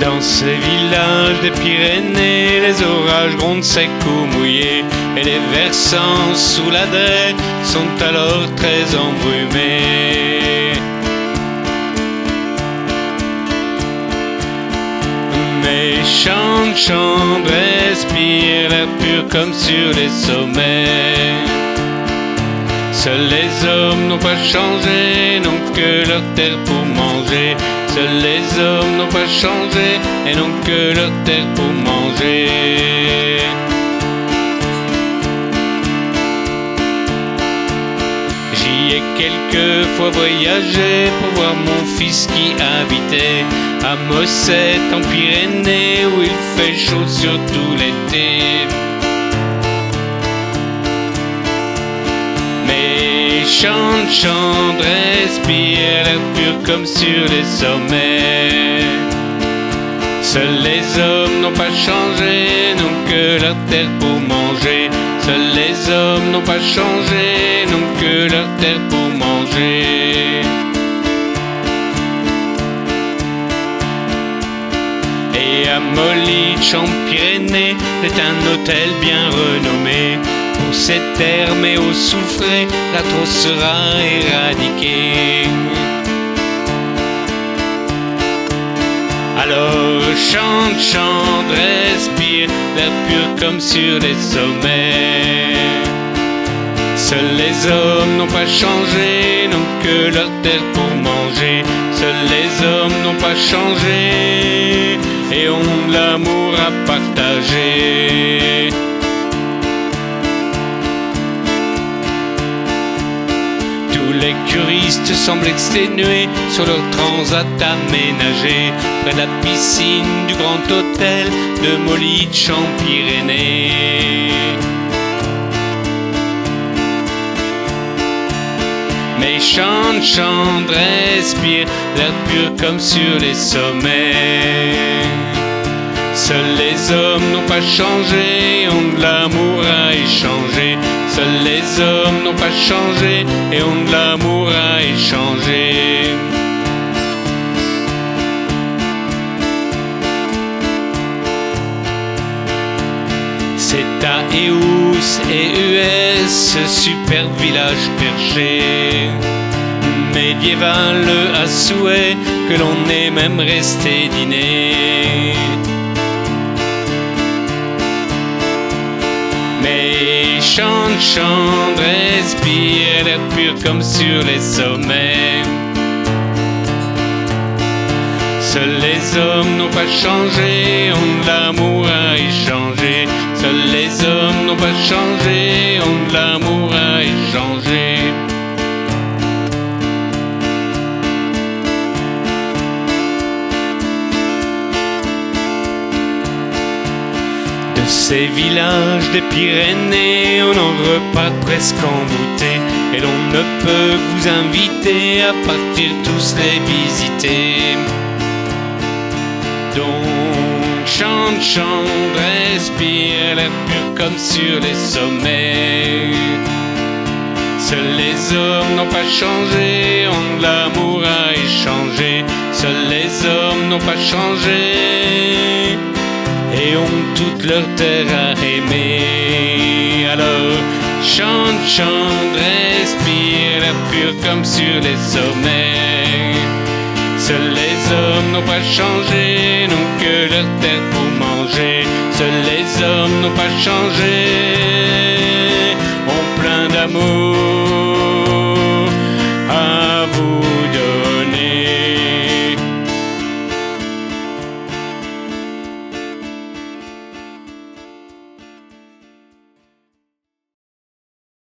Dans ces villages des Pyrénées, les orages grondent secs ou mouillés, et les versants sous la draie sont alors très embrumés. Mais chante, chante, respire l'air pur comme sur les sommets. Seuls les hommes n'ont pas changé, n'ont que leur terre pour manger. Seuls les hommes n'ont pas changé et n'ont que leur terre pour manger. J'y ai quelquefois voyagé pour voir mon fils qui habitait à Mosset en Pyrénées où il fait chaud surtout l'été. Chante, chante, respire l'air pur comme sur les sommets. Seuls les hommes n'ont pas changé, n'ont que leur terre pour manger. Seuls les hommes n'ont pas changé, n'ont que leur terre pour manger. Et à Molich en Pyrénées, c'est un hôtel bien renommé. Pour ses terres, mais au soufré, la trop sera éradiquée. Alors chante, chante, respire, l'air pur comme sur les sommets. Seuls les hommes n'ont pas changé, n'ont que leur terre pour manger. Seuls les hommes n'ont pas changé et ont l'amour à partager. Les curistes semblent exténués sur leur transat aménagé près de la piscine du grand hôtel de Molich en Pyrénées. Mais chante, chante, respire, l'air pur comme sur les sommets. Seuls les hommes n'ont pas changé, de l'amour et ont de l'amour à échanger. C'est à Eus et US, ce super village perché, médiéval à souhait, que l'on est même resté dîner. Chante, chante, respire l'air pur comme sur les sommets. Seuls les hommes n'ont pas changé, ont de l'amour à échanger. Seuls les hommes n'ont pas changé, ont de l'amour ces villages des Pyrénées, on en repart presque embouté. Et l'on ne peut vous inviter à partir tous les visiter. Donc chante, chante, respire l'air pur comme sur les sommets. Seuls les hommes n'ont pas changé, de l'amour à échanger. Seuls les hommes n'ont pas changé et ont toute leur terre à aimer. Alors chante, chante, respire l'air pur comme sur les sommets. Seuls les hommes n'ont pas changé, n'ont que leur terre pour manger. Seuls les hommes n'ont pas changé,